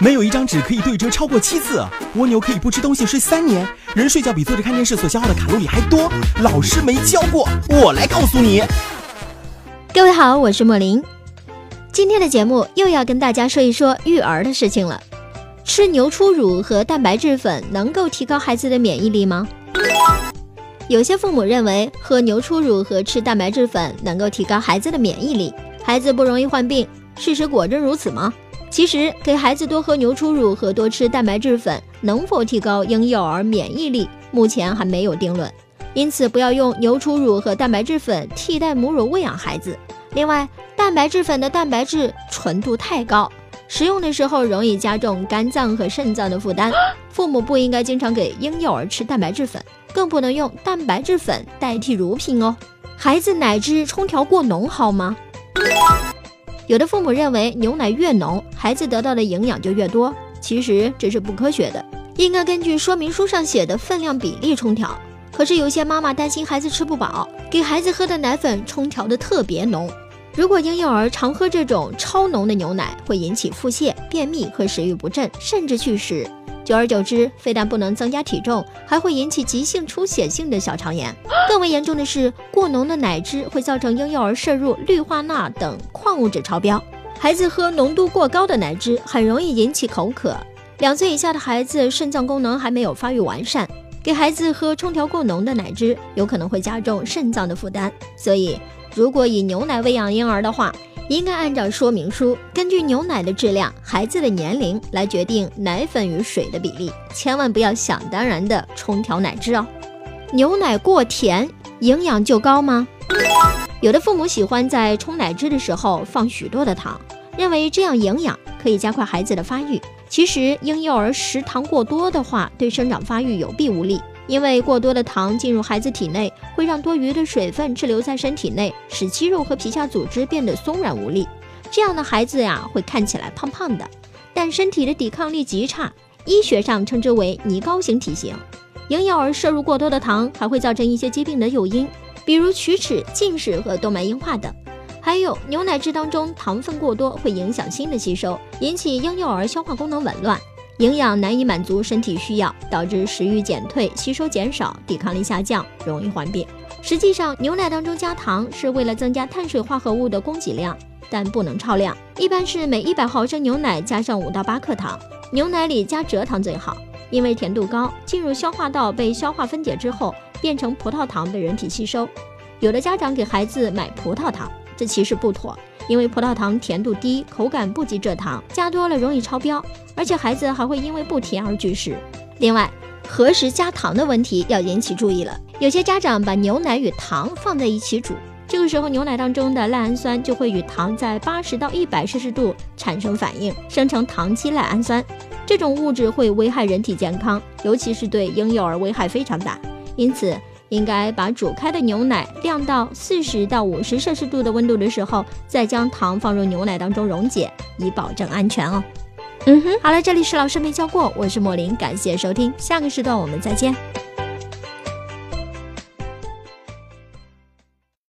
没有一张纸可以对折超过七次。蜗牛可以不吃东西睡三年。人睡觉比坐着看电视所消耗的卡路里还多。老师没教过，我来告诉你。各位好，我是莫林。今天的节目又要跟大家说一说育儿的事情了。吃牛初乳和蛋白质粉能够提高孩子的免疫力吗？有些父母认为喝牛初乳和吃蛋白质粉能够提高孩子的免疫力，孩子不容易患病。事实果真如此吗？其实，给孩子多喝牛初乳和多吃蛋白质粉能否提高婴幼儿免疫力，目前还没有定论。因此，不要用牛初乳和蛋白质粉替代母乳喂养孩子。另外，蛋白质粉的蛋白质纯度太高，食用的时候容易加重肝脏和肾脏的负担。父母不应该经常给婴幼儿吃蛋白质粉，更不能用蛋白质粉代替乳品哦。孩子奶汁冲调过浓好吗？有的父母认为牛奶越浓，孩子得到的营养就越多，其实这是不科学的，应该根据说明书上写的分量比例冲调。可是有些妈妈担心孩子吃不饱，给孩子喝的奶粉冲调的特别浓。如果婴幼儿常喝这种超浓的牛奶，会引起腹泻、便秘和食欲不振，甚至去世。久而久之，非但不能增加体重，还会引起急性出血性的小肠炎。更为严重的是，过浓的奶汁会造成婴幼儿摄入氯化钠等矿物质超标。孩子喝浓度过高的奶汁，很容易引起口渴。两岁以下的孩子肾脏功能还没有发育完善，给孩子喝冲调过浓的奶汁，有可能会加重肾脏的负担。所以，如果以牛奶喂养婴儿的话，应该按照说明书，根据牛奶的质量、孩子的年龄来决定奶粉与水的比例，千万不要想当然的冲调奶汁哦。牛奶过甜，营养就高吗？有的父母喜欢在冲奶汁的时候放许多的糖，认为这样营养可以加快孩子的发育。其实婴幼儿食糖过多的话，对生长发育有弊无利。因为过多的糖进入孩子体内，会让多余的水分滞留在身体内，使肌肉和皮下组织变得松软无力。这样的孩子呀，会看起来胖胖的，但身体的抵抗力极差，医学上称之为“泥膏型体型”。婴幼儿摄入过多的糖，还会造成一些疾病的诱因，比如龋齿、近视和动脉硬化等。还有牛奶汁当中糖分过多，会影响锌的吸收，引起婴幼儿消化功能紊乱。营养难以满足身体需要，导致食欲减退、吸收减少、抵抗力下降，容易患病。实际上，牛奶当中加糖是为了增加碳水化合物的供给量，但不能超量。一般是每一百毫升牛奶加上五到八克糖。牛奶里加蔗糖最好，因为甜度高，进入消化道被消化分解之后，变成葡萄糖被人体吸收。有的家长给孩子买葡萄糖，这其实不妥。因为葡萄糖甜度低，口感不及蔗糖，加多了容易超标，而且孩子还会因为不甜而拒食。另外，何时加糖的问题要引起注意了。有些家长把牛奶与糖放在一起煮，这个时候牛奶当中的赖氨酸就会与糖在八十到一百摄氏度产生反应，生成糖基赖氨酸。这种物质会危害人体健康，尤其是对婴幼儿危害非常大。因此，应该把煮开的牛奶晾到四十到五十摄氏度的温度的时候，再将糖放入牛奶当中溶解，以保证安全哦。嗯哼，好了，这里是老师没教过，我是莫林，感谢收听，下个时段我们再见。